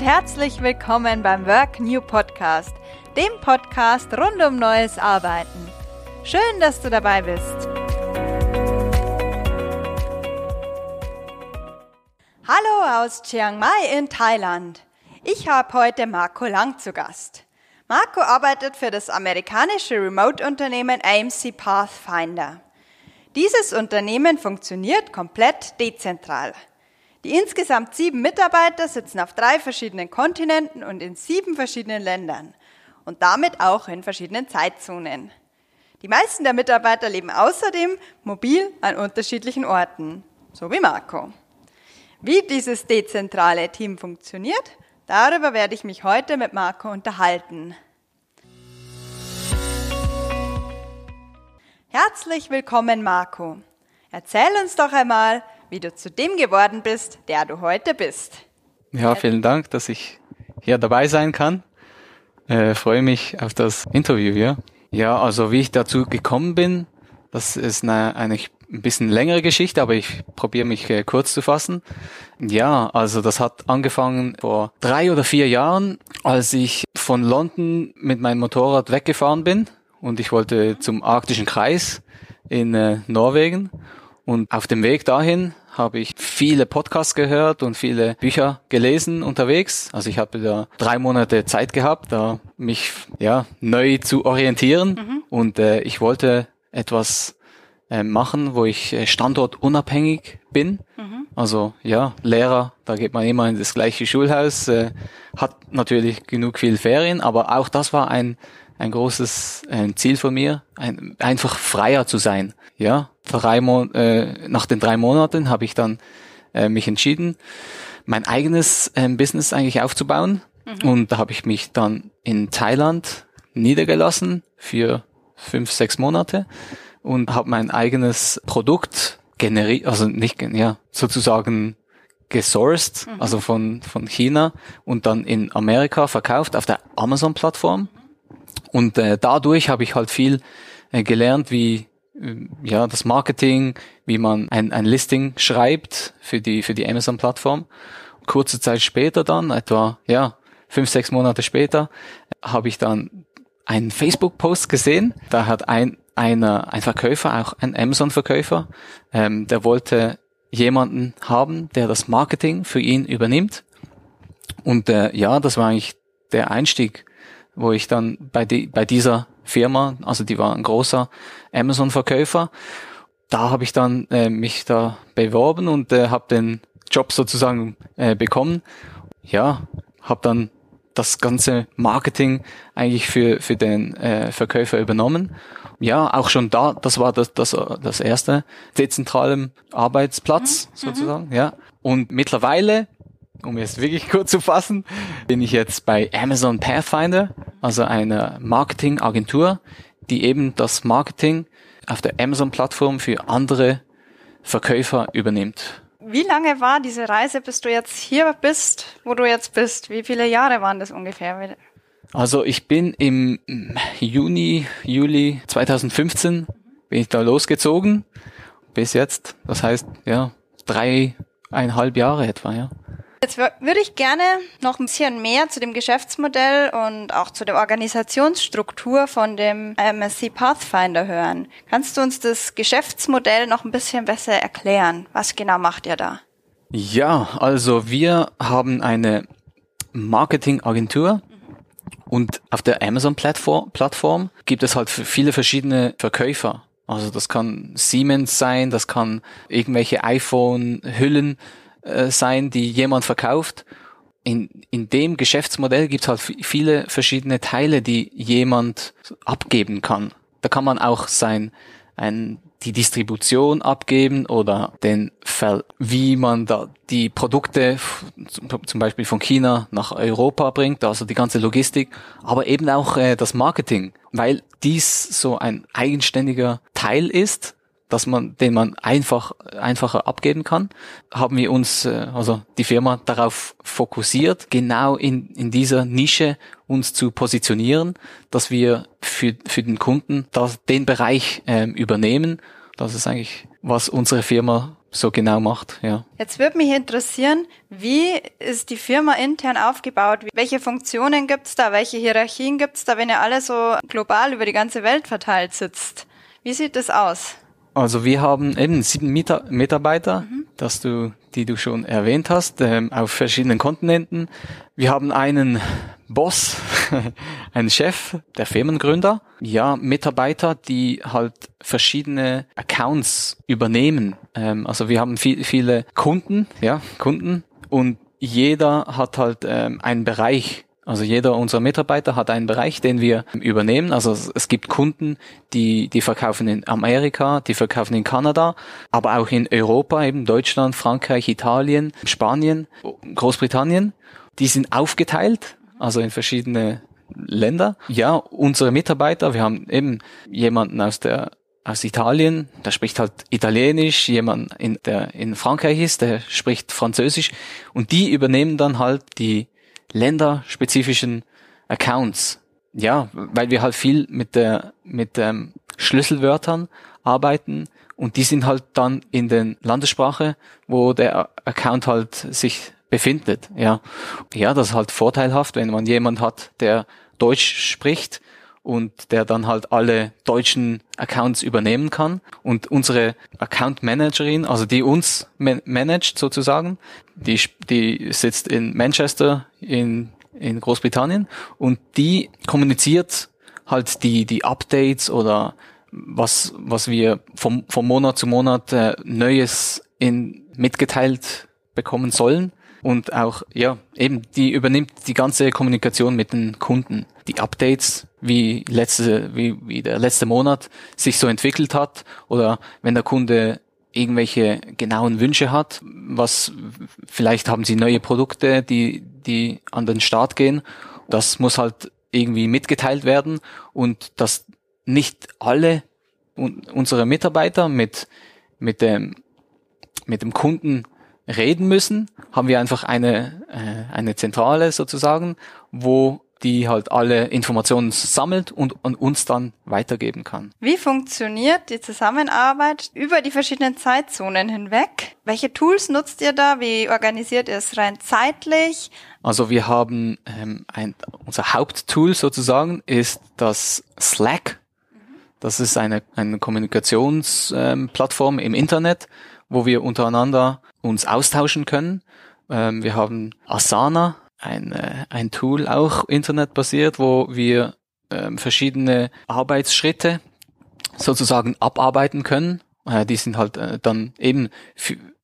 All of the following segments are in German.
und herzlich willkommen beim Work New Podcast, dem Podcast rund um neues Arbeiten. Schön, dass du dabei bist. Hallo aus Chiang Mai in Thailand. Ich habe heute Marco Lang zu Gast. Marco arbeitet für das amerikanische Remote-Unternehmen AMC Pathfinder. Dieses Unternehmen funktioniert komplett dezentral. Die insgesamt sieben Mitarbeiter sitzen auf drei verschiedenen Kontinenten und in sieben verschiedenen Ländern und damit auch in verschiedenen Zeitzonen. Die meisten der Mitarbeiter leben außerdem mobil an unterschiedlichen Orten, so wie Marco. Wie dieses dezentrale Team funktioniert, darüber werde ich mich heute mit Marco unterhalten. Herzlich willkommen, Marco. Erzähl uns doch einmal, wie du zu dem geworden bist, der du heute bist. Ja, vielen Dank, dass ich hier dabei sein kann. Äh, freue mich auf das Interview hier. Ja, also wie ich dazu gekommen bin, das ist eine, eine ein bisschen längere Geschichte, aber ich probiere mich äh, kurz zu fassen. Ja, also das hat angefangen vor drei oder vier Jahren, als ich von London mit meinem Motorrad weggefahren bin und ich wollte zum arktischen Kreis in äh, Norwegen. Und auf dem Weg dahin habe ich viele Podcasts gehört und viele Bücher gelesen unterwegs. Also ich habe da drei Monate Zeit gehabt, da mich ja neu zu orientieren mhm. und äh, ich wollte etwas äh, machen, wo ich äh, standortunabhängig bin. Mhm. Also ja, Lehrer, da geht man immer in das gleiche Schulhaus, äh, hat natürlich genug viel Ferien, aber auch das war ein ein großes äh, Ziel von mir, ein, einfach freier zu sein. Ja, drei Mon äh, nach den drei Monaten habe ich dann äh, mich entschieden, mein eigenes äh, Business eigentlich aufzubauen. Mhm. Und da habe ich mich dann in Thailand niedergelassen für fünf, sechs Monate und habe mein eigenes Produkt generiert, also nicht, ja, sozusagen gesourced, mhm. also von, von China und dann in Amerika verkauft auf der Amazon-Plattform. Und äh, dadurch habe ich halt viel äh, gelernt, wie ja das Marketing, wie man ein, ein Listing schreibt für die für die Amazon Plattform. Kurze Zeit später dann, etwa ja fünf sechs Monate später, habe ich dann einen Facebook Post gesehen. Da hat ein einer ein Verkäufer, auch ein Amazon Verkäufer, ähm, der wollte jemanden haben, der das Marketing für ihn übernimmt. Und äh, ja, das war eigentlich der Einstieg wo ich dann bei, die, bei dieser Firma, also die war ein großer Amazon-Verkäufer, da habe ich dann äh, mich da beworben und äh, habe den Job sozusagen äh, bekommen. Ja, habe dann das ganze Marketing eigentlich für für den äh, Verkäufer übernommen. Ja, auch schon da, das war das das das erste dezentrale Arbeitsplatz mhm. sozusagen. Ja, und mittlerweile um es wirklich kurz zu fassen, bin ich jetzt bei Amazon Pathfinder, also einer Marketingagentur, die eben das Marketing auf der Amazon-Plattform für andere Verkäufer übernimmt. Wie lange war diese Reise, bis du jetzt hier bist, wo du jetzt bist? Wie viele Jahre waren das ungefähr? Also ich bin im Juni, Juli 2015 bin ich da losgezogen bis jetzt. Das heißt, ja, dreieinhalb Jahre etwa, ja. Jetzt würde ich gerne noch ein bisschen mehr zu dem Geschäftsmodell und auch zu der Organisationsstruktur von dem MSC Pathfinder hören. Kannst du uns das Geschäftsmodell noch ein bisschen besser erklären? Was genau macht ihr da? Ja, also wir haben eine Marketingagentur und auf der Amazon-Plattform gibt es halt viele verschiedene Verkäufer. Also das kann Siemens sein, das kann irgendwelche iPhone-Hüllen äh, sein, die jemand verkauft. In, in dem Geschäftsmodell gibt es halt viele verschiedene Teile, die jemand abgeben kann. Da kann man auch sein, ein, die Distribution abgeben oder den Fall, wie man da die Produkte zum Beispiel von China nach Europa bringt, also die ganze Logistik, aber eben auch äh, das Marketing, weil dies so ein eigenständiger Teil ist dass man, den man einfach, einfacher abgeben kann, haben wir uns, äh, also die Firma darauf fokussiert, genau in, in dieser Nische uns zu positionieren, dass wir für, für den Kunden das, den Bereich ähm, übernehmen. Das ist eigentlich, was unsere Firma so genau macht, ja. Jetzt würde mich interessieren, wie ist die Firma intern aufgebaut? Welche Funktionen gibt's da? Welche Hierarchien gibt's da, wenn ihr alle so global über die ganze Welt verteilt sitzt? Wie sieht das aus? Also wir haben eben sieben Mita Mitarbeiter, mhm. dass du, die du schon erwähnt hast, ähm, auf verschiedenen Kontinenten. Wir haben einen Boss, einen Chef, der Firmengründer, ja, Mitarbeiter, die halt verschiedene Accounts übernehmen. Ähm, also wir haben viel, viele Kunden, ja, Kunden und jeder hat halt ähm, einen Bereich, also jeder unserer Mitarbeiter hat einen Bereich, den wir übernehmen. Also es gibt Kunden, die, die verkaufen in Amerika, die verkaufen in Kanada, aber auch in Europa, eben Deutschland, Frankreich, Italien, Spanien, Großbritannien. Die sind aufgeteilt, also in verschiedene Länder. Ja, unsere Mitarbeiter, wir haben eben jemanden aus der aus Italien, der spricht halt Italienisch, jemand in, der in Frankreich ist, der spricht Französisch und die übernehmen dann halt die länderspezifischen Accounts. Ja, weil wir halt viel mit der mit ähm, Schlüsselwörtern arbeiten und die sind halt dann in den Landessprache, wo der Account halt sich befindet. Ja, ja, das ist halt vorteilhaft, wenn man jemand hat, der Deutsch spricht und der dann halt alle deutschen Accounts übernehmen kann. Und unsere Account Managerin, also die uns man managt sozusagen, die, die sitzt in Manchester in, in Großbritannien und die kommuniziert halt die, die Updates oder was, was wir vom, vom Monat zu Monat äh, Neues in, mitgeteilt bekommen sollen und auch, ja, eben, die übernimmt die ganze Kommunikation mit den Kunden. Die Updates, wie letzte, wie, wie der letzte Monat sich so entwickelt hat oder wenn der Kunde irgendwelche genauen Wünsche hat, was vielleicht haben sie neue Produkte, die, die an den Start gehen. Das muss halt irgendwie mitgeteilt werden und dass nicht alle unsere Mitarbeiter mit, mit dem, mit dem Kunden reden müssen, haben wir einfach eine, äh, eine Zentrale sozusagen, wo die halt alle Informationen sammelt und an uns dann weitergeben kann. Wie funktioniert die Zusammenarbeit über die verschiedenen Zeitzonen hinweg? Welche Tools nutzt ihr da? Wie organisiert ihr es rein zeitlich? Also wir haben ähm, ein, unser Haupttool sozusagen ist das Slack. Das ist eine, eine Kommunikationsplattform ähm, im Internet, wo wir untereinander uns austauschen können. Ähm, wir haben Asana, ein, äh, ein Tool, auch internetbasiert, wo wir ähm, verschiedene Arbeitsschritte sozusagen abarbeiten können. Äh, die sind halt äh, dann eben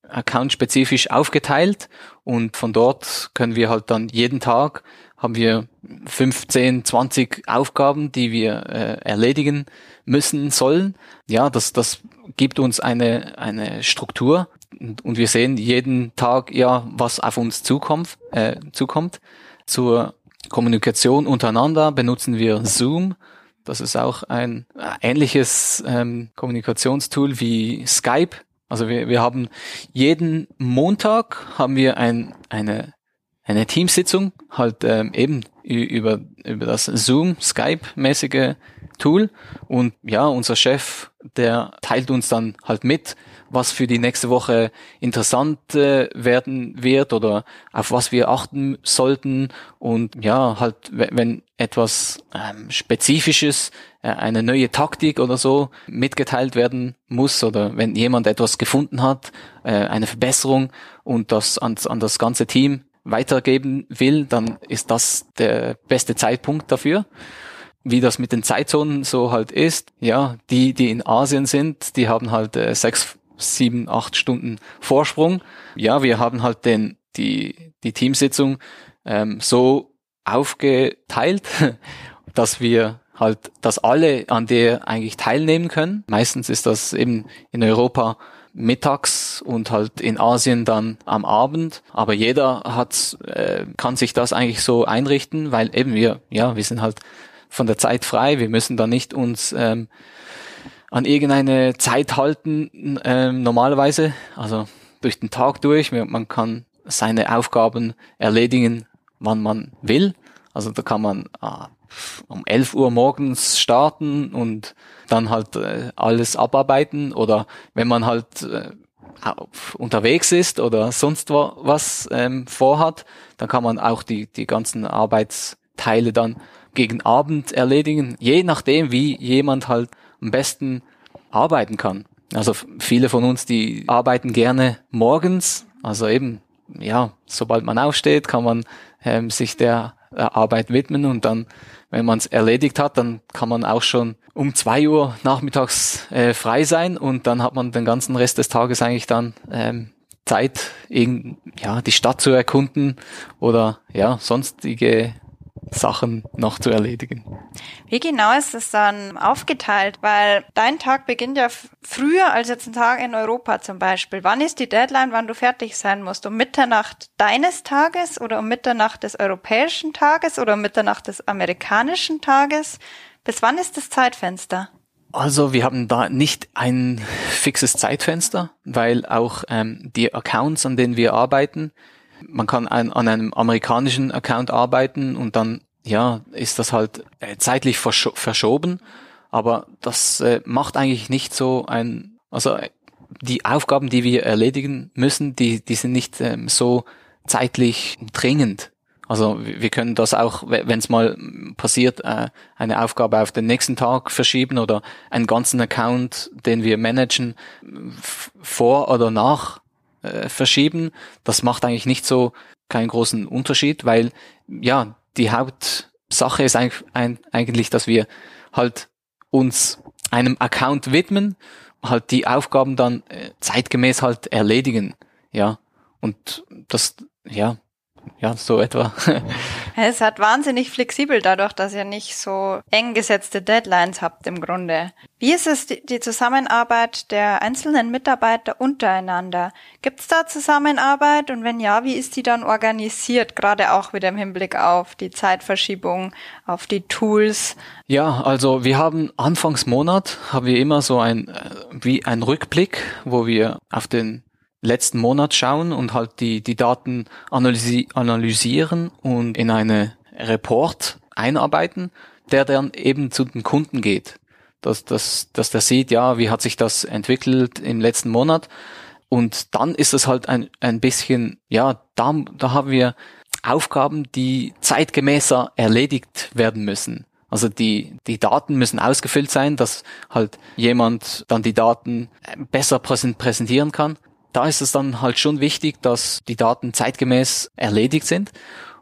account-spezifisch aufgeteilt und von dort können wir halt dann jeden Tag haben wir 15, 20 Aufgaben, die wir äh, erledigen müssen sollen. Ja, das, das gibt uns eine, eine Struktur und, wir sehen jeden Tag ja, was auf uns zukommt, äh, zukommt. Zur Kommunikation untereinander benutzen wir Zoom. Das ist auch ein ähnliches ähm, Kommunikationstool wie Skype. Also wir, wir haben jeden Montag haben wir ein, eine, eine Teamsitzung, halt ähm, eben über, über das Zoom, Skype-mäßige Tool. Und ja, unser Chef, der teilt uns dann halt mit, was für die nächste Woche interessant äh, werden wird oder auf was wir achten sollten und ja, halt wenn etwas ähm, Spezifisches, äh, eine neue Taktik oder so mitgeteilt werden muss oder wenn jemand etwas gefunden hat, äh, eine Verbesserung und das an, an das ganze Team weitergeben will, dann ist das der beste Zeitpunkt dafür wie das mit den Zeitzonen so halt ist, ja, die, die in Asien sind, die haben halt äh, sechs sieben, acht Stunden Vorsprung. Ja, wir haben halt den, die, die Teamsitzung ähm, so aufgeteilt, dass wir halt, dass alle an der eigentlich teilnehmen können. Meistens ist das eben in Europa mittags und halt in Asien dann am Abend. Aber jeder hat, äh, kann sich das eigentlich so einrichten, weil eben wir, ja, wir sind halt von der Zeit frei. Wir müssen da nicht uns ähm, an irgendeine Zeit halten, ähm, normalerweise, also durch den Tag durch. Man kann seine Aufgaben erledigen, wann man will. Also da kann man äh, um 11 Uhr morgens starten und dann halt äh, alles abarbeiten oder wenn man halt äh, unterwegs ist oder sonst was ähm, vorhat, dann kann man auch die, die ganzen Arbeitsteile dann gegen Abend erledigen, je nachdem, wie jemand halt am besten arbeiten kann. Also viele von uns, die arbeiten gerne morgens, also eben, ja, sobald man aufsteht, kann man ähm, sich der äh, Arbeit widmen. Und dann, wenn man es erledigt hat, dann kann man auch schon um zwei Uhr nachmittags äh, frei sein. Und dann hat man den ganzen Rest des Tages eigentlich dann ähm, Zeit, irgend, ja, die Stadt zu erkunden oder ja, sonstige Sachen noch zu erledigen. Wie genau ist es dann aufgeteilt? Weil dein Tag beginnt ja früher als jetzt ein Tag in Europa zum Beispiel. Wann ist die Deadline, wann du fertig sein musst? Um Mitternacht deines Tages oder um Mitternacht des europäischen Tages oder um Mitternacht des amerikanischen Tages? Bis wann ist das Zeitfenster? Also wir haben da nicht ein fixes Zeitfenster, weil auch ähm, die Accounts, an denen wir arbeiten, man kann ein, an einem amerikanischen Account arbeiten und dann ja ist das halt äh, zeitlich versch verschoben, aber das äh, macht eigentlich nicht so ein also äh, die Aufgaben, die wir erledigen müssen, die die sind nicht ähm, so zeitlich dringend. Also wir können das auch, wenn es mal passiert, äh, eine Aufgabe auf den nächsten Tag verschieben oder einen ganzen Account, den wir managen, vor oder nach verschieben. Das macht eigentlich nicht so keinen großen Unterschied, weil ja, die Hauptsache ist eigentlich, dass wir halt uns einem Account widmen, halt die Aufgaben dann äh, zeitgemäß halt erledigen. Ja. Und das, ja, ja, so etwa. es hat wahnsinnig flexibel dadurch, dass ihr nicht so eng gesetzte Deadlines habt im Grunde. Wie ist es die Zusammenarbeit der einzelnen Mitarbeiter untereinander? Gibt es da Zusammenarbeit und wenn ja, wie ist die dann organisiert, gerade auch wieder im Hinblick auf die Zeitverschiebung, auf die Tools? Ja, also wir haben Anfangsmonat haben wir immer so ein äh, wie ein Rückblick, wo wir auf den letzten Monat schauen und halt die, die Daten analysi analysieren und in eine Report einarbeiten, der dann eben zu den Kunden geht. Dass, dass, dass der sieht, ja, wie hat sich das entwickelt im letzten Monat. Und dann ist es halt ein, ein bisschen, ja, da, da haben wir Aufgaben, die zeitgemäßer erledigt werden müssen. Also die, die Daten müssen ausgefüllt sein, dass halt jemand dann die Daten besser präsentieren kann da ist es dann halt schon wichtig, dass die Daten zeitgemäß erledigt sind.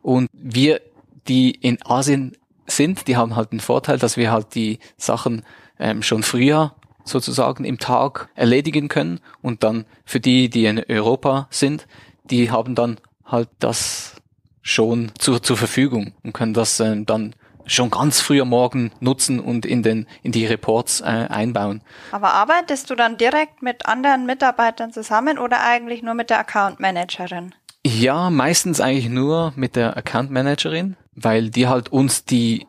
Und wir, die in Asien sind, die haben halt den Vorteil, dass wir halt die Sachen ähm, schon früher sozusagen im Tag erledigen können. Und dann für die, die in Europa sind, die haben dann halt das schon zur, zur Verfügung und können das ähm, dann schon ganz früh am Morgen nutzen und in den in die Reports äh, einbauen. Aber arbeitest du dann direkt mit anderen Mitarbeitern zusammen oder eigentlich nur mit der Account Managerin? Ja, meistens eigentlich nur mit der Account Managerin, weil die halt uns die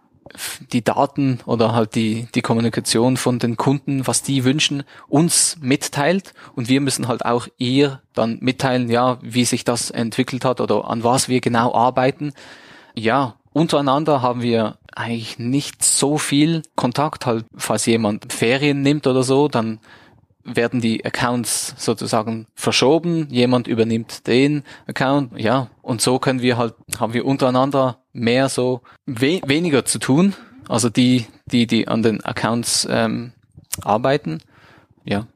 die Daten oder halt die, die Kommunikation von den Kunden, was die wünschen, uns mitteilt und wir müssen halt auch ihr dann mitteilen, ja, wie sich das entwickelt hat oder an was wir genau arbeiten. Ja, untereinander haben wir eigentlich nicht so viel Kontakt. Halt, falls jemand Ferien nimmt oder so, dann werden die Accounts sozusagen verschoben. Jemand übernimmt den Account, ja. Und so können wir halt, haben wir untereinander mehr so we weniger zu tun. Also die, die, die an den Accounts ähm, arbeiten, ja.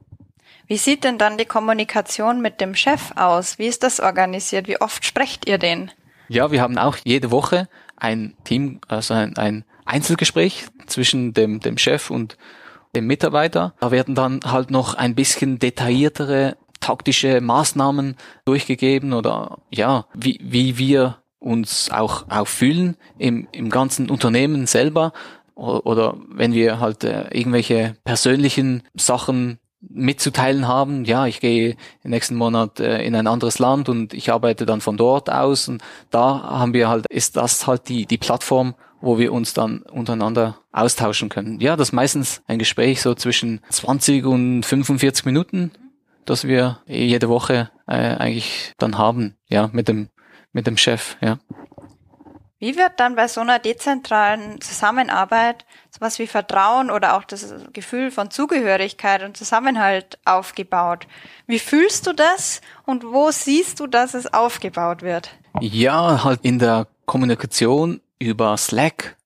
Wie sieht denn dann die Kommunikation mit dem Chef aus? Wie ist das organisiert? Wie oft sprecht ihr den? Ja, wir haben auch jede Woche ein Team, also ein, ein Einzelgespräch zwischen dem, dem Chef und dem Mitarbeiter. Da werden dann halt noch ein bisschen detailliertere taktische Maßnahmen durchgegeben oder ja, wie, wie wir uns auch, auch fühlen im, im ganzen Unternehmen selber. Oder wenn wir halt äh, irgendwelche persönlichen Sachen mitzuteilen haben, ja, ich gehe im nächsten Monat äh, in ein anderes Land und ich arbeite dann von dort aus. Und da haben wir halt, ist das halt die, die Plattform, wo wir uns dann untereinander austauschen können. Ja, das ist meistens ein Gespräch so zwischen 20 und 45 Minuten, das wir jede Woche äh, eigentlich dann haben, ja, mit dem, mit dem Chef, ja. Wie wird dann bei so einer dezentralen Zusammenarbeit sowas wie Vertrauen oder auch das Gefühl von Zugehörigkeit und Zusammenhalt aufgebaut? Wie fühlst du das und wo siehst du, dass es aufgebaut wird? Ja, halt in der Kommunikation über Slack.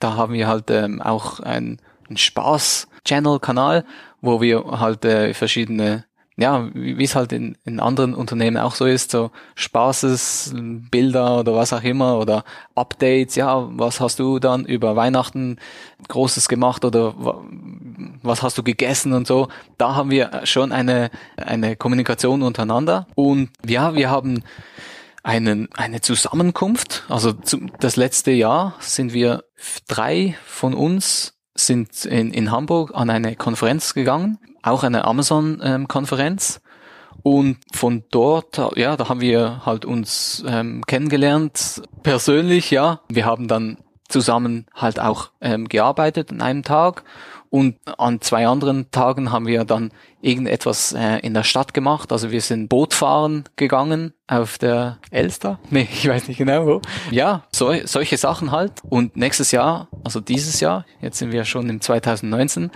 Da haben wir halt ähm, auch ein, ein Spaß-Channel-Kanal, wo wir halt äh, verschiedene ja, wie es halt in, in anderen Unternehmen auch so ist, so Spaßes, Bilder oder was auch immer oder Updates, ja, was hast du dann über Weihnachten Großes gemacht oder was hast du gegessen und so. Da haben wir schon eine, eine Kommunikation untereinander und ja, wir haben einen, eine Zusammenkunft. Also zum, das letzte Jahr sind wir drei von uns sind in, in Hamburg an eine Konferenz gegangen, auch eine Amazon-Konferenz. und von dort, ja, da haben wir halt uns ähm, kennengelernt, persönlich, ja. Wir haben dann zusammen halt auch ähm, gearbeitet an einem Tag und an zwei anderen Tagen haben wir dann irgendetwas äh, in der Stadt gemacht. Also wir sind Bootfahren gegangen auf der Elster. Nee, ich weiß nicht genau wo. Ja, so, solche Sachen halt. Und nächstes Jahr, also dieses Jahr, jetzt sind wir schon im 2019,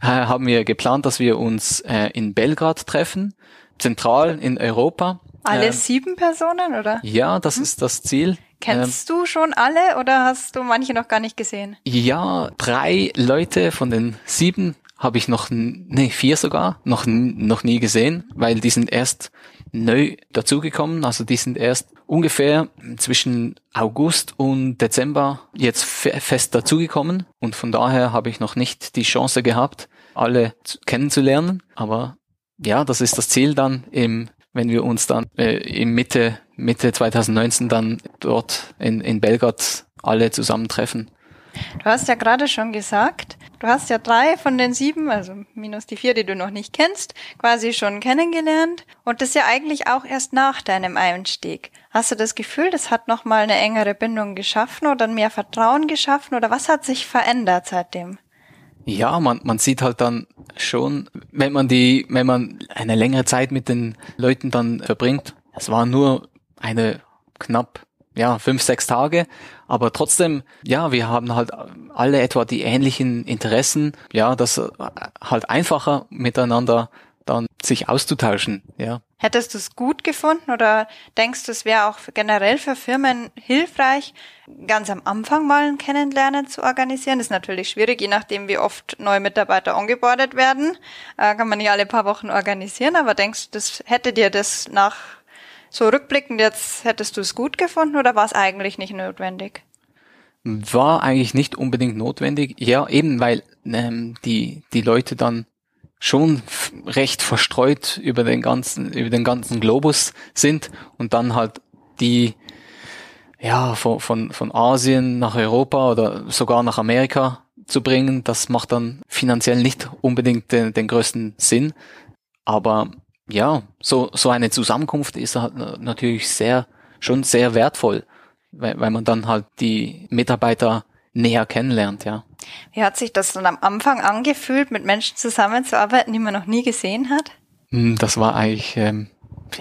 äh, haben wir geplant, dass wir uns äh, in Belgrad treffen, zentral in Europa. Alle ähm, sieben Personen, oder? Ja, das hm? ist das Ziel. Kennst ähm, du schon alle oder hast du manche noch gar nicht gesehen? Ja, drei Leute von den sieben habe ich noch, nee, vier sogar, noch, noch nie gesehen, weil die sind erst neu dazugekommen. Also die sind erst ungefähr zwischen August und Dezember jetzt fest dazugekommen. Und von daher habe ich noch nicht die Chance gehabt, alle kennenzulernen. Aber ja, das ist das Ziel dann im wenn wir uns dann äh, im Mitte, Mitte 2019 dann dort in, in Belgrad alle zusammentreffen. Du hast ja gerade schon gesagt, du hast ja drei von den sieben, also minus die vier, die du noch nicht kennst, quasi schon kennengelernt. Und das ja eigentlich auch erst nach deinem Einstieg. Hast du das Gefühl, das hat nochmal eine engere Bindung geschaffen oder mehr Vertrauen geschaffen oder was hat sich verändert seitdem? Ja, man, man sieht halt dann schon, wenn man die, wenn man eine längere Zeit mit den Leuten dann verbringt, es war nur eine knapp, ja, fünf, sechs Tage, aber trotzdem, ja, wir haben halt alle etwa die ähnlichen Interessen, ja, das halt einfacher miteinander sich auszutauschen, ja. Hättest du es gut gefunden oder denkst du, es wäre auch generell für Firmen hilfreich, ganz am Anfang mal ein Kennenlernen zu organisieren? Das ist natürlich schwierig, je nachdem, wie oft neue Mitarbeiter angebordet werden. Äh, kann man nicht alle paar Wochen organisieren, aber denkst du, das hätte dir das nach so rückblickend jetzt, hättest du es gut gefunden oder war es eigentlich nicht notwendig? War eigentlich nicht unbedingt notwendig. Ja, eben weil ähm, die, die Leute dann schon recht verstreut über den ganzen, über den ganzen Globus sind und dann halt die, ja, von, von, von Asien nach Europa oder sogar nach Amerika zu bringen, das macht dann finanziell nicht unbedingt den, den größten Sinn. Aber ja, so, so eine Zusammenkunft ist halt natürlich sehr, schon sehr wertvoll, weil, weil man dann halt die Mitarbeiter näher kennenlernt, ja. Wie hat sich das dann am Anfang angefühlt, mit Menschen zusammenzuarbeiten, die man noch nie gesehen hat? Hm, das war eigentlich, ähm,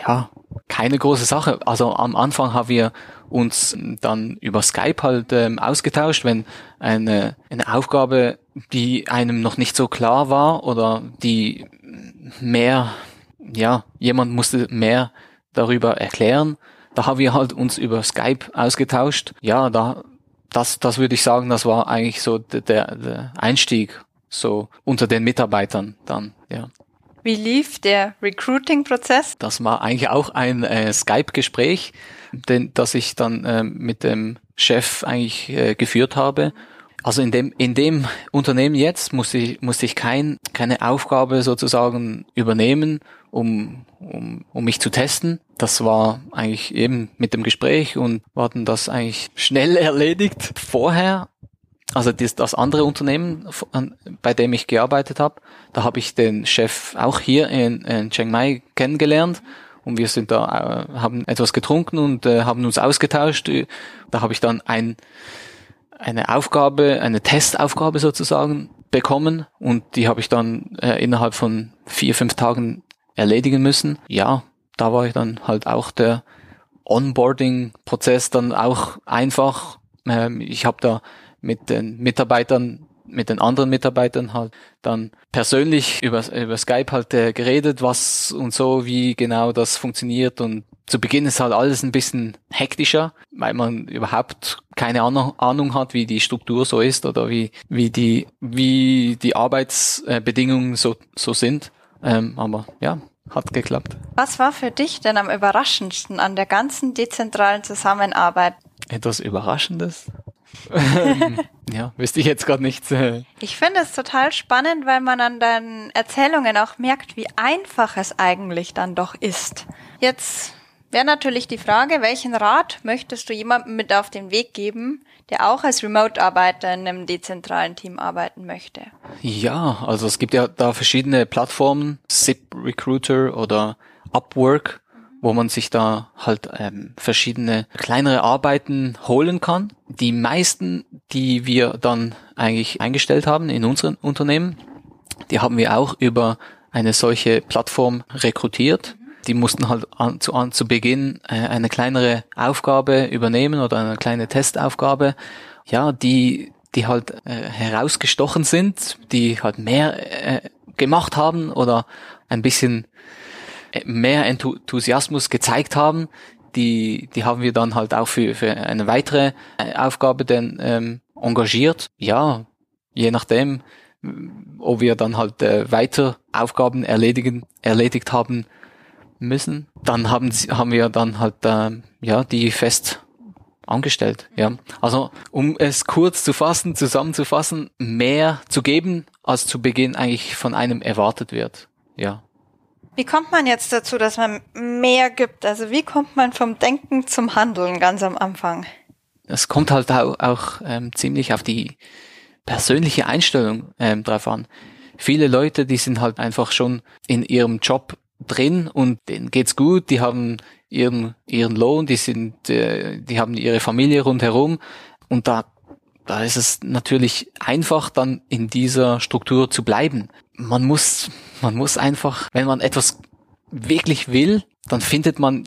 ja, keine große Sache. Also am Anfang haben wir uns dann über Skype halt ähm, ausgetauscht, wenn eine, eine Aufgabe, die einem noch nicht so klar war oder die mehr, ja, jemand musste mehr darüber erklären. Da haben wir halt uns über Skype ausgetauscht. Ja, da das, das würde ich sagen, das war eigentlich so der, der Einstieg so unter den Mitarbeitern dann, ja. Wie lief der Recruiting-Prozess? Das war eigentlich auch ein äh, Skype-Gespräch, das ich dann äh, mit dem Chef eigentlich äh, geführt habe. Also in dem, in dem Unternehmen jetzt musste ich, musste ich kein, keine Aufgabe sozusagen übernehmen, um, um, um mich zu testen. Das war eigentlich eben mit dem Gespräch und war dann das eigentlich schnell erledigt. Vorher, also das, das andere Unternehmen, bei dem ich gearbeitet habe, da habe ich den Chef auch hier in, in Chiang Mai kennengelernt und wir sind da, äh, haben etwas getrunken und äh, haben uns ausgetauscht. Da habe ich dann ein, eine Aufgabe, eine Testaufgabe sozusagen bekommen und die habe ich dann äh, innerhalb von vier, fünf Tagen erledigen müssen. Ja, da war ich dann halt auch der Onboarding-Prozess dann auch einfach. Ähm, ich habe da mit den Mitarbeitern mit den anderen Mitarbeitern halt dann persönlich über, über Skype halt äh, geredet, was und so, wie genau das funktioniert und zu Beginn ist halt alles ein bisschen hektischer, weil man überhaupt keine Ahnung hat, wie die Struktur so ist oder wie, wie die, wie die Arbeitsbedingungen so, so sind. Ähm, aber ja, hat geklappt. Was war für dich denn am überraschendsten an der ganzen dezentralen Zusammenarbeit? Etwas Überraschendes? ja, wüsste ich jetzt gerade nicht. ich finde es total spannend, weil man an deinen Erzählungen auch merkt, wie einfach es eigentlich dann doch ist. Jetzt wäre natürlich die Frage, welchen Rat möchtest du jemandem mit auf den Weg geben, der auch als Remote-Arbeiter in einem dezentralen Team arbeiten möchte? Ja, also es gibt ja da verschiedene Plattformen, Zip Recruiter oder Upwork, wo man sich da halt ähm, verschiedene kleinere Arbeiten holen kann. Die meisten, die wir dann eigentlich eingestellt haben in unseren Unternehmen, die haben wir auch über eine solche Plattform rekrutiert. Die mussten halt an, zu, an, zu Beginn äh, eine kleinere Aufgabe übernehmen oder eine kleine Testaufgabe, ja, die die halt äh, herausgestochen sind, die halt mehr äh, gemacht haben oder ein bisschen mehr Enthusiasmus gezeigt haben, die, die haben wir dann halt auch für, für eine weitere äh, Aufgabe dann ähm, engagiert. Ja, je nachdem, ob wir dann halt äh, weiter Aufgaben erledigen, erledigt haben müssen, dann haben, sie, haben wir dann halt äh, ja die fest angestellt. Ja, also um es kurz zu fassen, zusammenzufassen, mehr zu geben, als zu Beginn eigentlich von einem erwartet wird. Ja. Wie kommt man jetzt dazu, dass man mehr gibt? Also wie kommt man vom Denken zum Handeln ganz am Anfang? Es kommt halt auch, auch ähm, ziemlich auf die persönliche Einstellung ähm, drauf an. Viele Leute, die sind halt einfach schon in ihrem Job drin und denen geht's gut, die haben ihren ihren Lohn, die sind, äh, die haben ihre Familie rundherum und da da ist es natürlich einfach, dann in dieser Struktur zu bleiben. Man muss, man muss einfach, wenn man etwas wirklich will, dann findet man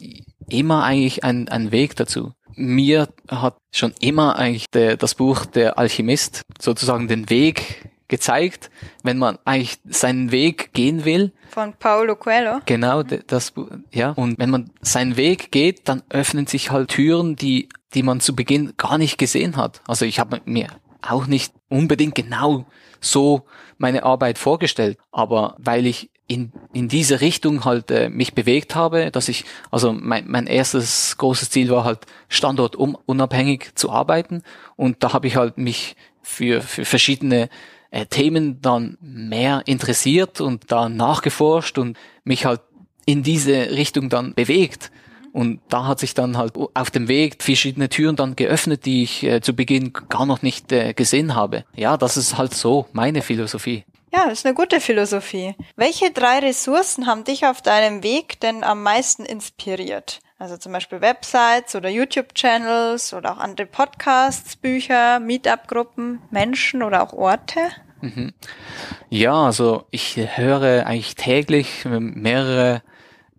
immer eigentlich einen, einen Weg dazu. Mir hat schon immer eigentlich der, das Buch Der Alchemist sozusagen den Weg gezeigt, wenn man eigentlich seinen Weg gehen will. Von Paulo Coelho. Genau, das, ja. Und wenn man seinen Weg geht, dann öffnen sich halt Türen, die die man zu Beginn gar nicht gesehen hat. Also ich habe mir auch nicht unbedingt genau so meine Arbeit vorgestellt, aber weil ich in, in diese Richtung halt äh, mich bewegt habe, dass ich, also mein, mein erstes großes Ziel war halt standortunabhängig zu arbeiten und da habe ich halt mich für, für verschiedene äh, Themen dann mehr interessiert und da nachgeforscht und mich halt in diese Richtung dann bewegt. Und da hat sich dann halt auf dem Weg verschiedene Türen dann geöffnet, die ich äh, zu Beginn gar noch nicht äh, gesehen habe. Ja, das ist halt so meine Philosophie. Ja, das ist eine gute Philosophie. Welche drei Ressourcen haben dich auf deinem Weg denn am meisten inspiriert? Also zum Beispiel Websites oder YouTube-Channels oder auch andere Podcasts, Bücher, Meetup-Gruppen, Menschen oder auch Orte? Mhm. Ja, also ich höre eigentlich täglich mehrere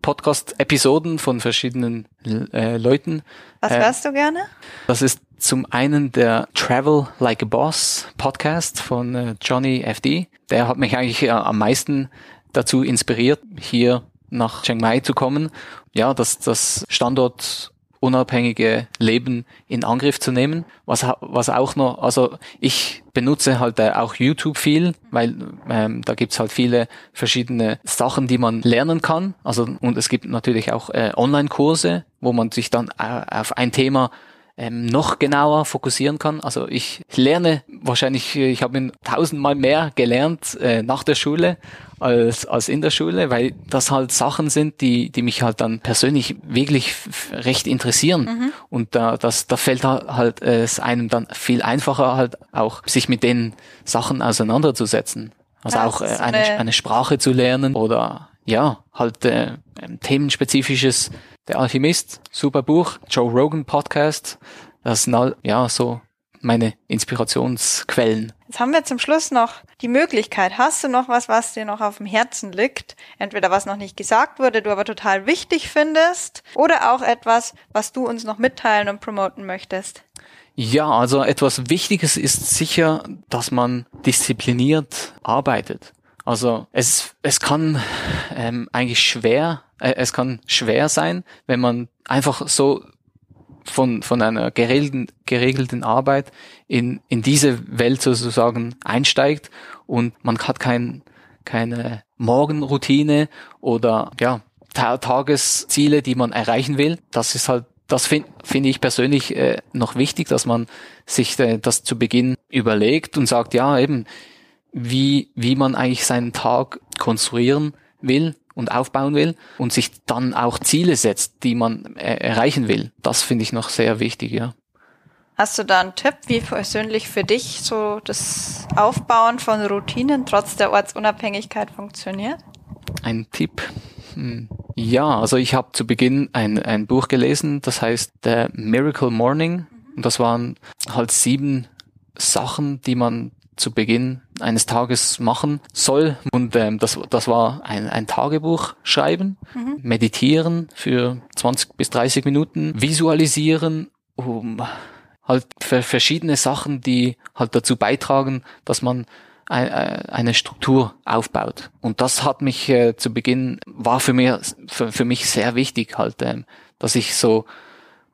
Podcast-Episoden von verschiedenen äh, Leuten. Was äh, hörst du gerne? Das ist zum einen der Travel Like a Boss Podcast von äh, Johnny FD. Der hat mich eigentlich äh, am meisten dazu inspiriert, hier nach Chiang Mai zu kommen. Ja, das Standort unabhängige Leben in Angriff zu nehmen. Was, was auch noch, also ich benutze halt äh, auch YouTube viel, weil ähm, da gibt's halt viele verschiedene Sachen, die man lernen kann. Also und es gibt natürlich auch äh, Online-Kurse, wo man sich dann äh, auf ein Thema ähm, noch genauer fokussieren kann. Also ich lerne wahrscheinlich, ich habe tausendmal mehr gelernt äh, nach der Schule als, als in der Schule, weil das halt Sachen sind, die, die mich halt dann persönlich wirklich recht interessieren. Mhm. Und da, das, da fällt halt äh, es einem dann viel einfacher halt auch, sich mit den Sachen auseinanderzusetzen. Also auch äh, eine, eine Sprache zu lernen oder ja, halt äh, themenspezifisches Der Alchemist, super Buch, Joe Rogan Podcast, das sind all, ja so meine Inspirationsquellen. Jetzt haben wir zum Schluss noch die Möglichkeit. Hast du noch was, was dir noch auf dem Herzen liegt? Entweder was noch nicht gesagt wurde, du aber total wichtig findest, oder auch etwas, was du uns noch mitteilen und promoten möchtest? Ja, also etwas Wichtiges ist sicher, dass man diszipliniert arbeitet. Also es, es kann ähm, eigentlich schwer, es kann schwer sein, wenn man einfach so von, von einer geregelten, geregelten Arbeit in, in diese Welt sozusagen einsteigt und man hat kein, keine Morgenroutine oder ja, Tagesziele, die man erreichen will. Das ist halt, das finde find ich persönlich äh, noch wichtig, dass man sich äh, das zu Beginn überlegt und sagt, ja, eben, wie, wie man eigentlich seinen Tag konstruieren will und aufbauen will und sich dann auch Ziele setzt, die man äh, erreichen will. Das finde ich noch sehr wichtig, ja. Hast du da einen Tipp, wie persönlich für dich so das Aufbauen von Routinen trotz der Ortsunabhängigkeit funktioniert? Ein Tipp. Hm. Ja, also ich habe zu Beginn ein, ein Buch gelesen, das heißt The Miracle Morning. Und das waren halt sieben Sachen, die man zu Beginn eines Tages machen soll. Und ähm, das, das war ein, ein Tagebuch schreiben, mhm. meditieren für 20 bis 30 Minuten, visualisieren, um halt für verschiedene Sachen, die halt dazu beitragen, dass man eine Struktur aufbaut. Und das hat mich äh, zu Beginn, war für mich, für, für mich sehr wichtig halt, ähm, dass ich so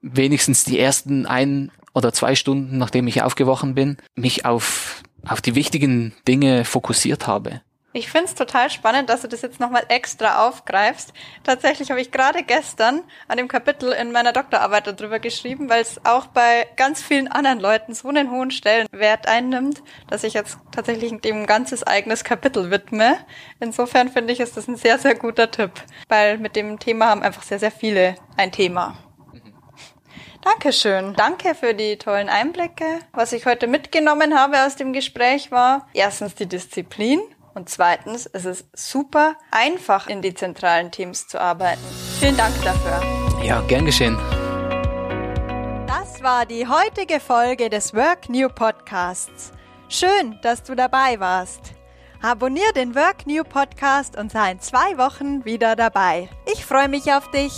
wenigstens die ersten ein oder zwei Stunden, nachdem ich aufgewachen bin, mich auf auf die wichtigen Dinge fokussiert habe. Ich finde es total spannend, dass du das jetzt nochmal extra aufgreifst. Tatsächlich habe ich gerade gestern an dem Kapitel in meiner Doktorarbeit darüber geschrieben, weil es auch bei ganz vielen anderen Leuten so einen hohen Stellenwert einnimmt, dass ich jetzt tatsächlich dem ganzes eigenes Kapitel widme. Insofern finde ich, ist das ein sehr, sehr guter Tipp, weil mit dem Thema haben einfach sehr, sehr viele ein Thema. Dankeschön. Danke für die tollen Einblicke. Was ich heute mitgenommen habe aus dem Gespräch war erstens die Disziplin und zweitens es ist super einfach in dezentralen Teams zu arbeiten. Vielen Dank dafür. Ja, gern geschehen. Das war die heutige Folge des Work New Podcasts. Schön, dass du dabei warst. Abonnier den Work New Podcast und sei in zwei Wochen wieder dabei. Ich freue mich auf dich.